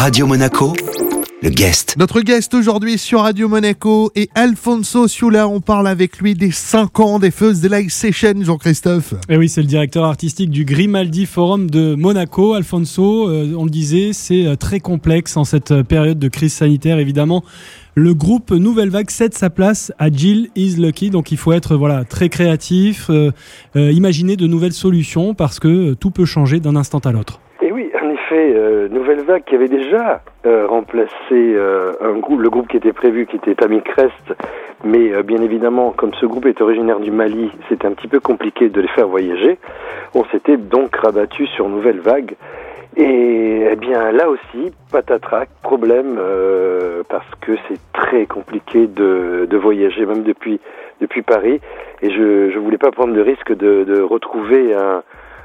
Radio Monaco, le guest. Notre guest aujourd'hui sur Radio Monaco est Alfonso Ciula. On parle avec lui des 5 ans des Feux de Live Session, Jean-Christophe. Et oui, c'est le directeur artistique du Grimaldi Forum de Monaco. Alfonso, euh, on le disait, c'est euh, très complexe en cette euh, période de crise sanitaire, évidemment. Le groupe Nouvelle Vague cède sa place à Jill is Lucky, donc il faut être voilà très créatif, imaginer de nouvelles solutions parce que tout peut changer d'un instant à l'autre. Effet, Nouvelle Vague qui avait déjà remplacé un groupe, le groupe qui était prévu, qui était Tamil Crest, mais bien évidemment, comme ce groupe est originaire du Mali, c'était un petit peu compliqué de les faire voyager. On s'était donc rabattu sur Nouvelle Vague. Et eh bien là aussi, patatrac, problème, euh, parce que c'est très compliqué de, voyager, même depuis, Paris. Et je ne voulais pas prendre le risque de retrouver un,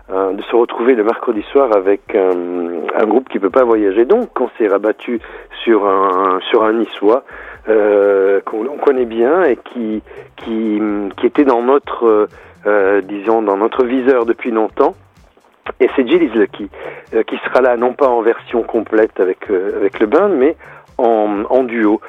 un, de se retrouver le mercredi soir avec un, un groupe qui peut pas voyager. Donc on s'est rabattu sur un, sur un niçois euh, qu'on connaît bien et qui, qui, qui était dans notre, euh, disons, dans notre viseur depuis longtemps. Et c'est Jill is Lucky euh, qui sera là, non pas en version complète avec, euh, avec le band, mais en, en duo.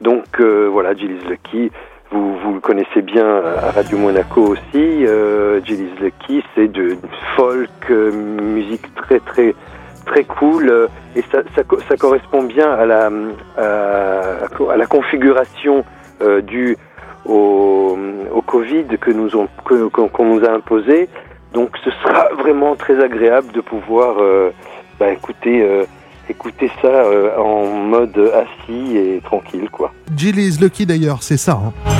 Donc euh, voilà, Jill is Lucky, vous, le connaissez bien à Radio Monaco aussi. Euh, Jill is Lucky, c'est de folk, musique très très très cool et ça, correspond bien à la, à, la configuration due au, au Covid que nous ont, qu'on nous a imposé. Donc ce sera vraiment très agréable de pouvoir euh, bah, écouter, euh, écouter ça euh, en mode assis et tranquille. quoi. Jill is Lucky d'ailleurs, c'est ça. Hein.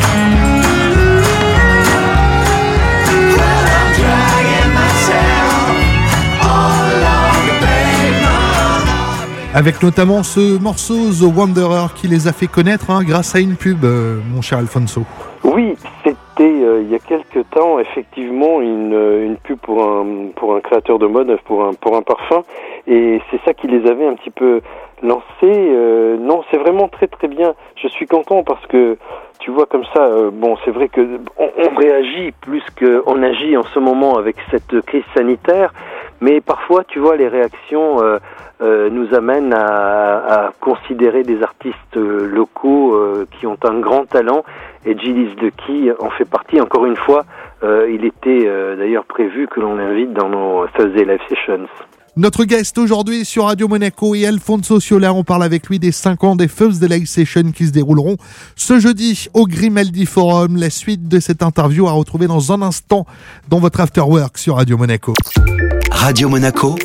Avec notamment ce morceau The Wanderer qui les a fait connaître hein, grâce à une pub, mon cher Alfonso. Oui, c'était euh, il y a quelques temps effectivement une, une pub pour un pour un créateur de mode pour un pour un parfum et c'est ça qui les avait un petit peu lancés. Euh, non, c'est vraiment très très bien. Je suis content parce que tu vois comme ça. Euh, bon, c'est vrai que on, réagit plus qu'on agit en ce moment avec cette crise sanitaire, mais parfois tu vois les réactions. Euh, euh, nous amènent à, à, considérer des artistes locaux euh, qui ont un grand talent et Gilles Lucky en fait partie. Encore une fois, il était d'ailleurs prévu que l'on l'invite dans nos Thursday Live Sessions. Notre guest aujourd'hui sur Radio Monaco est Alfonso Ciola. On parle avec lui des 5 ans des First Live Sessions qui se dérouleront ce jeudi au Grimaldi Forum. La suite de cette interview à retrouver dans un instant dans votre Afterwork sur Radio Monaco. Radio Monaco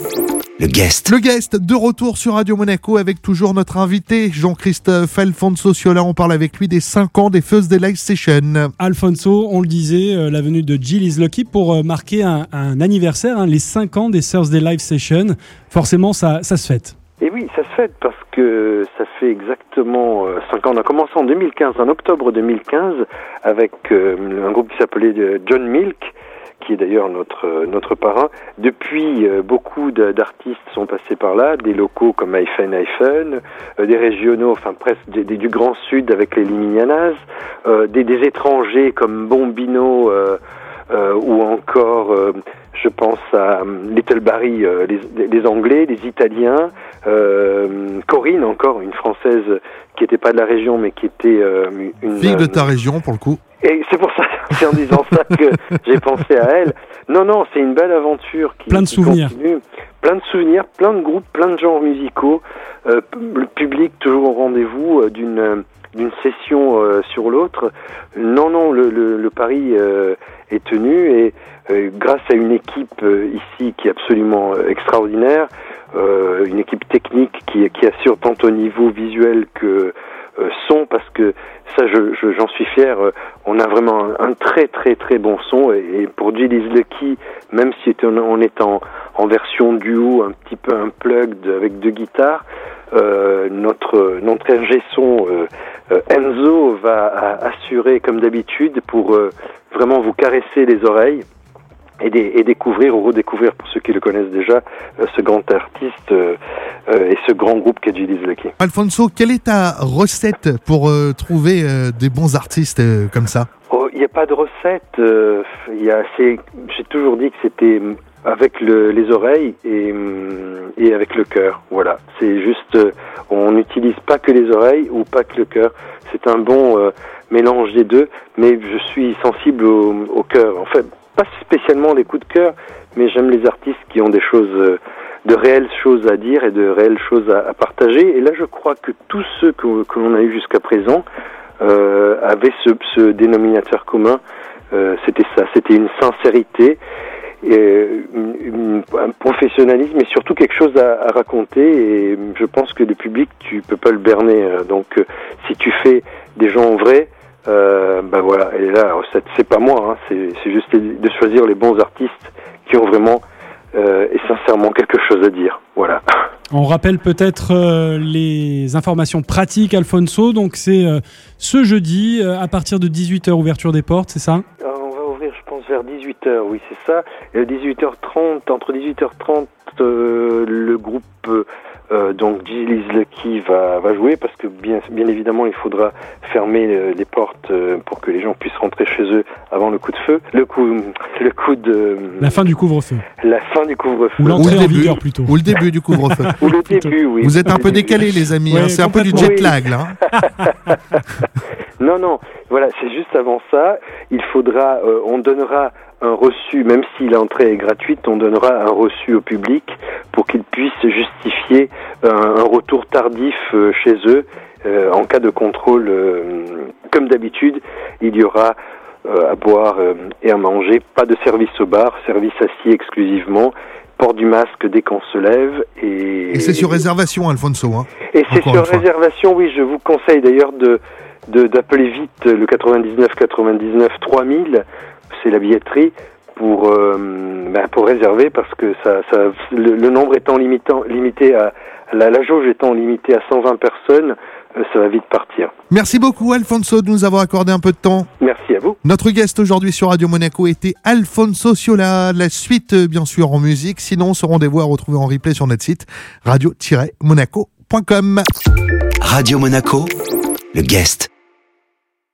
le guest. Le guest de retour sur Radio Monaco avec toujours notre invité Jean-Christophe Alfonso Ciola. On parle avec lui des 5 ans des First Day Live Session. Alfonso, on le disait, euh, la venue de Jill is Lucky pour euh, marquer un, un anniversaire, hein, les 5 ans des Thursday Live Session. Forcément, ça, ça se fête. Et oui, ça se fait parce que ça fait exactement 5 ans. On a commencé en 2015, en octobre 2015, avec euh, un groupe qui s'appelait John Milk qui est d'ailleurs notre notre parrain. Depuis, euh, beaucoup d'artistes sont passés par là, des locaux comme Eiffen Eiffen, euh, des régionaux, enfin presque des, des, du Grand Sud avec les Liminianas, euh, des, des, étrangers comme Bombino ou encore, je pense à Little Barry, les, les, Anglais, les Italiens, Corinne encore, une Française qui n'était pas de la région mais qui était une fille de ta région pour le coup. Et c'est pour ça, c'est en disant ça que j'ai pensé à elle. Non, non, c'est une belle aventure qui, plein de qui souvenirs. continue. Plein de souvenirs, plein de groupes, plein de genres musicaux. Euh, le public toujours au rendez-vous euh, d'une d'une session euh, sur l'autre. Non, non, le, le, le pari euh, est tenu et euh, grâce à une équipe ici qui est absolument extraordinaire, une équipe technique qui, qui assure tant au niveau visuel que son parce que ça je, je, j'en suis fier on a vraiment un, un, très très très bon son et, et pour Jill is Lucky même si on, est en, en version duo un petit peu unplugged avec deux guitares euh, notre notre ingé son euh, Enzo va assurer comme d'habitude pour euh, vraiment vous caresser les oreilles et, des, et, découvrir ou redécouvrir pour ceux qui le connaissent déjà euh, ce grand artiste euh, euh, et ce grand groupe qu'est Gilles Lucky. Alfonso, quelle est ta recette pour trouver des bons artistes comme ça? Il oh, n'y a pas de recette. Il y a, j'ai toujours dit que c'était avec le, les oreilles et, hum, et avec le cœur. Voilà, c'est juste, euh, on n'utilise pas que les oreilles ou pas que le cœur. C'est un bon euh, mélange des deux, mais je suis sensible au, au cœur. En fait, pas spécialement des coups de cœur, mais j'aime les artistes qui ont des choses, euh, de réelles choses à dire et de réelles choses à, partager. Et là, je crois que tous ceux que, que l'on a eu jusqu'à présent euh, avaient ce, ce dénominateur commun. Euh, c'était ça, c'était une sincérité et une- un professionnalisme et surtout quelque chose à, raconter. Et je pense que le public tu peux pas le berner. Euh, donc euh, si tu fais des gens vrais euh, ben voilà. Et là alors, c'est- pas moi hein, c'est juste de choisir les bons artistes qui ont vraiment euh, et sincèrement quelque chose à dire voilà On rappelle peut-être euh, les informations pratiques, Alfonso. Donc c'est euh, ce jeudi à partir de 18h ouverture des portes, c'est ça Alors, on va ouvrir, je pense, vers 18h, oui, c'est ça. Et à 18h30, entre 18h30, euh, le groupe euh, euh, donc Gilles Lucky va, va jouer parce que bien, bien évidemment il faudra fermer euh, les portes euh, pour que les gens puissent rentrer chez eux avant le coup de feu. Le coup, le coup de La fin du couvre-feu. la fin du couvre-feu. Ou l'entrée le en début. vigueur plutôt. Ou le début du couvre-feu. Ou le début, oui. Vous êtes un peu décalés, les amis. Ouais, hein, c'est un peu du jet lag, là. Non, non, voilà, c'est juste avant ça. Il faudra, euh, on donnera un reçu, même si l'entrée est gratuite, on donnera un reçu au public pour qu'ils puissent justifier un, un retour tardif euh, chez eux euh, en cas de contrôle. euh, comme d'habitude, il y aura euh, à boire euh, et à manger, pas de service au bar, service assis exclusivement. Port du masque dès qu'on se lève et, Et c'est sur réservation, Alfonso. Hein. et c'est sur réservation, oui, je vous conseille d'ailleurs de- d'appeler vite le 99 99 3000, c'est la billetterie pour euh, ben, pour réserver parce que ça, ça le, le nombre étant limitant, limité à la, la jauge étant limitée à 120 personnes, euh, ça va vite partir. Merci beaucoup, Alfonso, de nous avoir accordé un peu de temps. Merci à vous. Notre guest aujourd'hui sur Radio Monaco était Alfonso Ciola. La suite, euh, bien sûr, en musique. Sinon, ce rendez-vous à retrouver en replay sur notre site radio-monaco.com. Radio Monaco, le guest.